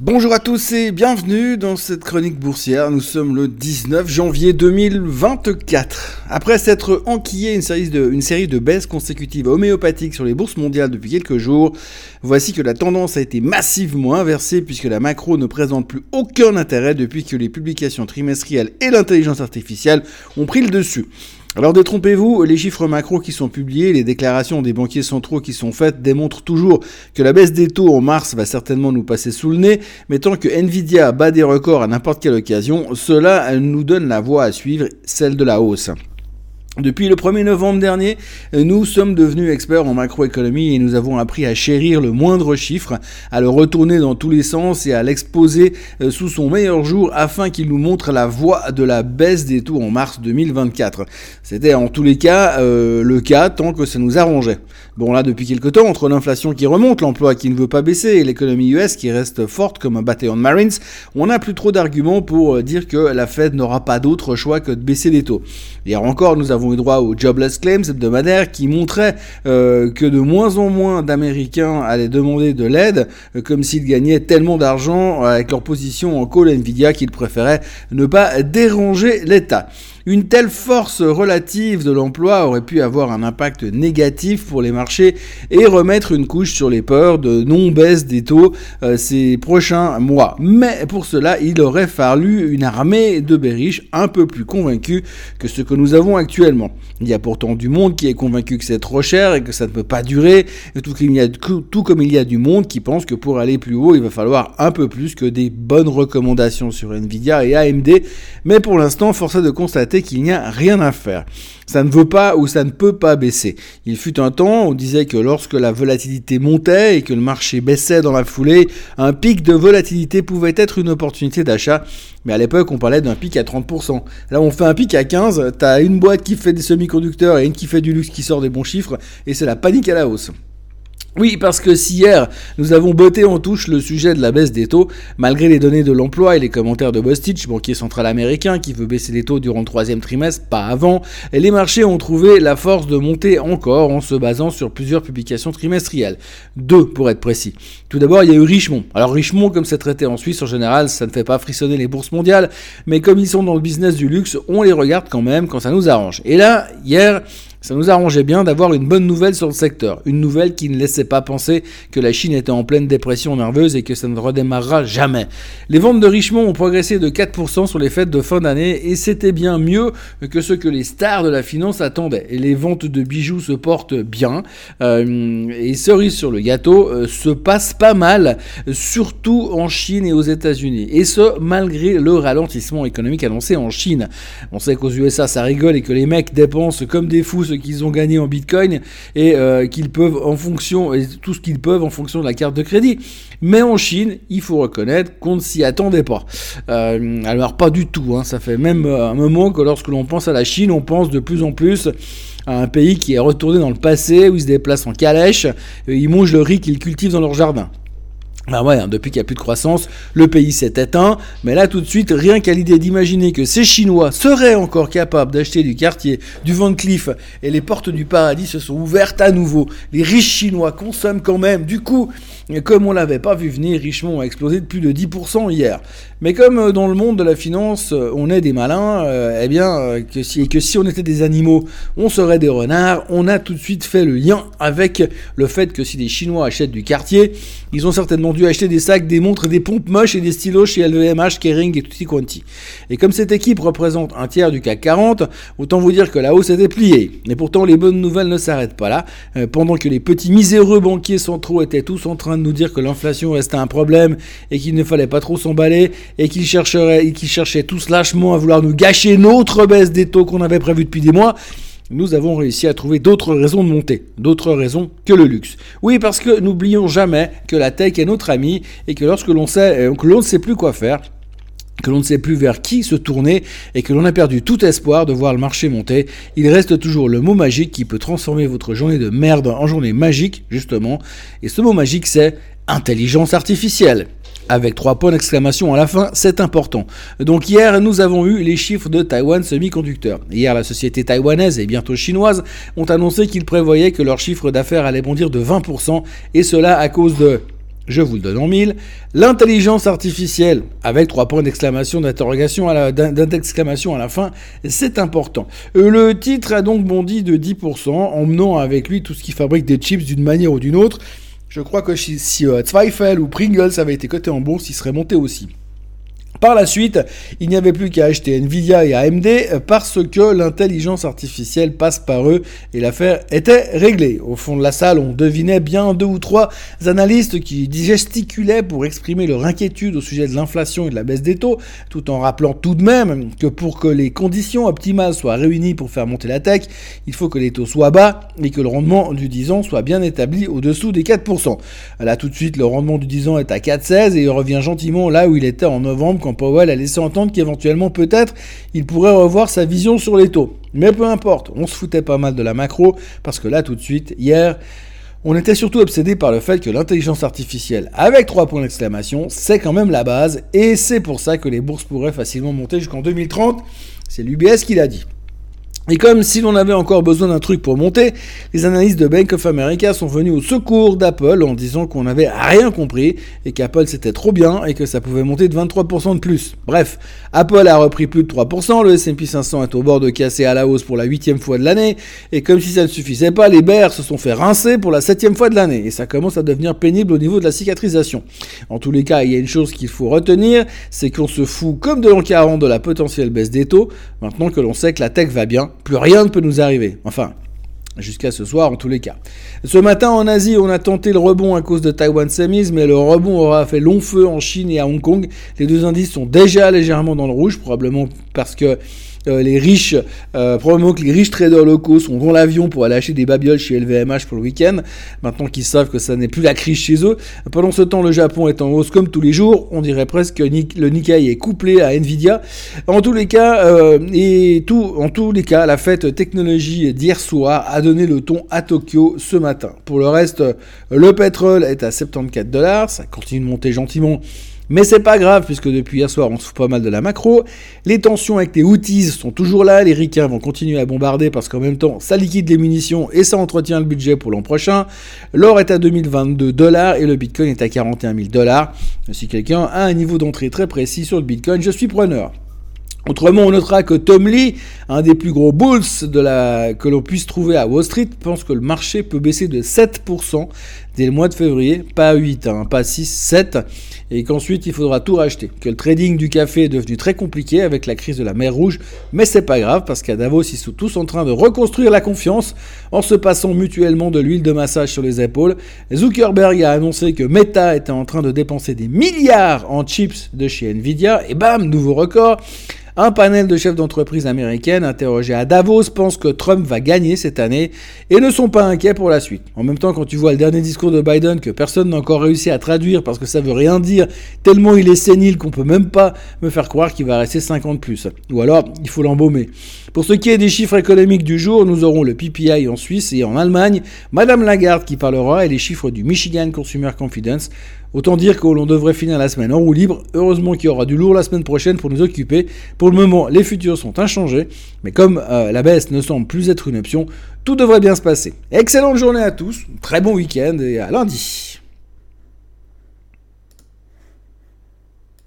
Bonjour à tous et bienvenue dans cette chronique boursière. Nous sommes le 19 janvier 2024. Après s'être enquillé une série, de, une série de baisses consécutives homéopathiques sur les bourses mondiales depuis quelques jours, voici que la tendance a été massivement inversée puisque la macro ne présente plus aucun intérêt depuis que les publications trimestrielles et l'intelligence artificielle ont pris le dessus. Alors détrompez-vous, les chiffres macro qui sont publiés, les déclarations des banquiers centraux qui sont faites démontrent toujours que la baisse des taux en mars va certainement nous passer sous le nez, mais tant que Nvidia bat des records à n'importe quelle occasion, cela nous donne la voie à suivre, celle de la hausse. Depuis le 1er novembre dernier, nous sommes devenus experts en macroéconomie et nous avons appris à chérir le moindre chiffre, à le retourner dans tous les sens et à l'exposer euh, sous son meilleur jour afin qu'il nous montre la voie de la baisse des taux en mars 2024. C'était en tous les cas euh, le cas tant que ça nous arrangeait. Bon là depuis quelque temps, entre l'inflation qui remonte, l'emploi qui ne veut pas baisser et l'économie US qui reste forte comme un bataillon de Marines, on n'a plus trop d'arguments pour euh, dire que la Fed n'aura pas d'autre choix que de baisser les taux. Hier encore, nous avons avons eu droit au Jobless Claims hebdomadaire qui montrait euh, que de moins en moins d'Américains allaient demander de l'aide, euh, comme s'ils gagnaient tellement d'argent avec leur position en call Nvidia qu'ils préféraient ne pas déranger l'État. Une telle force relative de l'emploi aurait pu avoir un impact négatif pour les marchés et remettre une couche sur les peurs de non-baisse des taux euh, ces prochains mois. Mais pour cela, il aurait fallu une armée de berriches un peu plus convaincue que ce que nous avons actuellement. Il y a pourtant du monde qui est convaincu que c'est trop cher et que ça ne peut pas durer, tout, tout comme il y a du monde qui pense que pour aller plus haut, il va falloir un peu plus que des bonnes recommandations sur Nvidia et AMD. Mais pour l'instant, force est de constater qu'il n'y a rien à faire. Ça ne veut pas ou ça ne peut pas baisser. Il fut un temps, on disait que lorsque la volatilité montait et que le marché baissait dans la foulée, un pic de volatilité pouvait être une opportunité d'achat. Mais à l'époque, on parlait d'un pic à 30%. Là, on fait un pic à 15, t'as une boîte qui fait des semi-conducteurs et une qui fait du luxe qui sort des bons chiffres, et c'est la panique à la hausse. Oui, parce que si hier nous avons botté en touche le sujet de la baisse des taux, malgré les données de l'emploi et les commentaires de Bostich, banquier central américain qui veut baisser les taux durant le troisième trimestre, pas avant, les marchés ont trouvé la force de monter encore en se basant sur plusieurs publications trimestrielles. Deux pour être précis. Tout d'abord, il y a eu Richemont. Alors Richemont, comme c'est traité en Suisse en général, ça ne fait pas frissonner les bourses mondiales, mais comme ils sont dans le business du luxe, on les regarde quand même quand ça nous arrange. Et là, hier, ça nous arrangeait bien d'avoir une bonne nouvelle sur le secteur, une nouvelle qui ne laissait pas penser que la Chine était en pleine dépression nerveuse et que ça ne redémarrera jamais. Les ventes de Richemont ont progressé de 4% sur les fêtes de fin d'année et c'était bien mieux que ce que les stars de la finance attendaient. Et les ventes de bijoux se portent bien euh, et cerise sur le gâteau euh, se passe pas mal, surtout en Chine et aux États-Unis. Et ce, malgré le ralentissement économique annoncé en Chine. On sait qu'aux USA ça rigole et que les mecs dépensent comme des fous qu'ils ont gagné en Bitcoin et euh, qu'ils peuvent en fonction et tout ce qu'ils peuvent en fonction de la carte de crédit. Mais en Chine, il faut reconnaître qu'on ne s'y attendait pas. Euh, alors pas du tout. Hein. ça fait même euh, un moment que lorsque l'on pense à la Chine, on pense de plus en plus à un pays qui est retourné dans le passé où ils se déplacent en calèche, et ils mangent le riz qu'ils cultivent dans leur jardin. Ben ouais, hein, depuis qu'il n'y a plus de croissance, le pays s'est éteint, mais là tout de suite, rien qu'à l'idée d'imaginer que ces Chinois seraient encore capables d'acheter du quartier, du Van Cleef, et les portes du paradis se sont ouvertes à nouveau. Les riches Chinois consomment quand même, du coup, comme on l'avait pas vu venir, Richemont a explosé de plus de 10% hier. Mais comme euh, dans le monde de la finance, euh, on est des malins, euh, eh bien, que si, que si on était des animaux, on serait des renards, on a tout de suite fait le lien avec le fait que si les Chinois achètent du quartier, ils ont certainement dû acheter des sacs, des montres, des pompes moches et des stylos chez LVMH, Kering et tutti quanti. Et comme cette équipe représente un tiers du CAC 40, autant vous dire que la hausse était pliée. Et pourtant, les bonnes nouvelles ne s'arrêtent pas là. pendant que les petits miséreux banquiers centraux étaient tous en train de nous dire que l'inflation restait un problème et qu'il ne fallait pas trop s'emballer et qu'ils chercheraient, qu'ils cherchaient tous lâchement à vouloir nous gâcher notre baisse des taux qu'on avait prévu depuis des mois nous avons réussi à trouver d'autres raisons de monter, d'autres raisons que le luxe. Oui, parce que n'oublions jamais que la tech est notre ami et que lorsque l'on sait, euh, que l'on ne sait plus quoi faire, que l'on ne sait plus vers qui se tourner et que l'on a perdu tout espoir de voir le marché monter, il reste toujours le mot magique qui peut transformer votre journée de merde en journée magique, justement. Et ce mot magique, c'est intelligence artificielle. Avec trois points d'exclamation à la fin, c'est important. Donc hier, nous avons eu les chiffres de Taiwan Semiconductor. Hier, la société taïwanaise et bientôt chinoise ont annoncé qu'ils prévoyaient que leur chiffre d'affaires allait bondir de 20%, et cela à cause de je vous le donne en mille, l'intelligence artificielle, avec trois points d'exclamation, d'interrogation d'exclamation à la fin, c'est important. Euh, le titre a donc bondi de 10%, emmenant avec lui tout ce qui fabrique des chips d'une manière ou d'une autre. Je crois que si, Zweifel ou Pringles avaient été cotés en bourse, ils seraient montés aussi. Par la suite, il n'y avait plus qu'à acheter Nvidia et AMD parce que l'intelligence artificielle passe par eux et l'affaire était réglée. Au fond de la salle, on devinait bien deux ou trois analystes qui gesticulaient pour exprimer leur inquiétude au sujet de l'inflation et de la baisse des taux, tout en rappelant tout de même que pour que les conditions optimales soient réunies pour faire monter la tech, il faut que les taux soient bas et que le rendement du 10 ans soit bien établi au-dessous des 4%. Là tout de suite, le rendement du 10 ans est à 4,16 et il revient gentiment là où il était en novembre quand Powell a laissé entendre qu'éventuellement peut-être il pourrait revoir sa vision sur les taux. Mais peu importe, on se foutait pas mal de la macro parce que là tout de suite, hier, on était surtout obsédé par le fait que l'intelligence artificielle, avec trois points d'exclamation, c'est quand même la base et c'est pour ça que les bourses pourraient facilement monter jusqu'en 2030. C'est l'UBS qui l'a dit. Et comme si l'on avait encore besoin d'un truc pour monter, les analystes de Bank of America sont venus au secours d'Apple en disant qu'on n'avait rien compris et qu'Apple c'était trop bien et que ça pouvait monter de 23% de plus. Bref, Apple a repris plus de 3%, le S&P 500 est au bord de casser à la hausse pour la huitième fois de l'année et comme si ça ne suffisait pas, les bears se sont fait rincer pour la septième fois de l'année et ça commence à devenir pénible au niveau de la cicatrisation. En tous les cas, il y a une chose qu'il faut retenir, c'est qu'on se fout comme de l'an 40 de la potentielle baisse des taux, maintenant que l'on sait que la tech va bien plus rien ne peut nous arriver. Enfin, jusqu'à ce soir en tous les cas. Ce matin en Asie, on a tenté le rebond à cause de Taiwan Semis, mais le rebond aura fait long feu en Chine et à Hong Kong. Les deux indices sont déjà légèrement dans le rouge, probablement parce que euh, les riches, euh, probablement que les riches traders locaux sont dans l'avion pour aller acheter des babioles chez LVMH pour le week-end, maintenant qu'ils savent que ça n'est plus la crise chez eux. Pendant ce temps, le Japon est en hausse comme tous les jours, on dirait presque que le Nikkei est couplé à Nvidia. En tous les cas, euh, et tout, en tous les cas, la fête technologie d'hier soir a donné le ton à Tokyo ce matin. Pour le reste, le pétrole est à 74 dollars, ça continue de monter gentiment. Mais c'est pas grave, puisque depuis hier soir, on se pas mal de la macro. Les tensions avec les outils sont toujours là. Les ricains vont continuer à bombarder parce qu'en même temps, ça liquide les munitions et ça entretient le budget pour l'an prochain. L'or est à 2022 dollars et le bitcoin est à 41 000 dollars. Si quelqu'un a un niveau d'entrée très précis sur le bitcoin, je suis preneur. Autrement, on notera que Tom Lee, un des plus gros bulls que l'on puisse trouver à Wall Street, pense que le marché peut baisser de 7% dès le mois de février, pas 8, hein, pas 6, 7, et qu'ensuite il faudra tout racheter. Que le trading du café est devenu très compliqué avec la crise de la mer Rouge, mais c'est pas grave parce qu'à Davos ils sont tous en train de reconstruire la confiance en se passant mutuellement de l'huile de massage sur les épaules. Zuckerberg a annoncé que Meta était en train de dépenser des milliards en chips de chez Nvidia, et bam, nouveau record. Un panel de chefs d'entreprise américaines interrogés à Davos pense que Trump va gagner cette année et ne sont pas inquiets pour la suite. En même temps, quand tu vois le dernier discours de Biden que personne n'a encore réussi à traduire parce que ça veut rien dire, tellement il est sénile qu'on peut même pas me faire croire qu'il va rester 50 plus. Ou alors, il faut l'embaumer. Pour ce qui est des chiffres économiques du jour, nous aurons le PPI en Suisse et en Allemagne, Madame Lagarde qui parlera et les chiffres du Michigan Consumer Confidence. Autant dire que l'on devrait finir la semaine en roue libre. Heureusement qu'il y aura du lourd la semaine prochaine pour nous occuper. Pour le moment, les futurs sont inchangés. Mais comme euh, la baisse ne semble plus être une option, tout devrait bien se passer. Excellente journée à tous, très bon week-end et à lundi.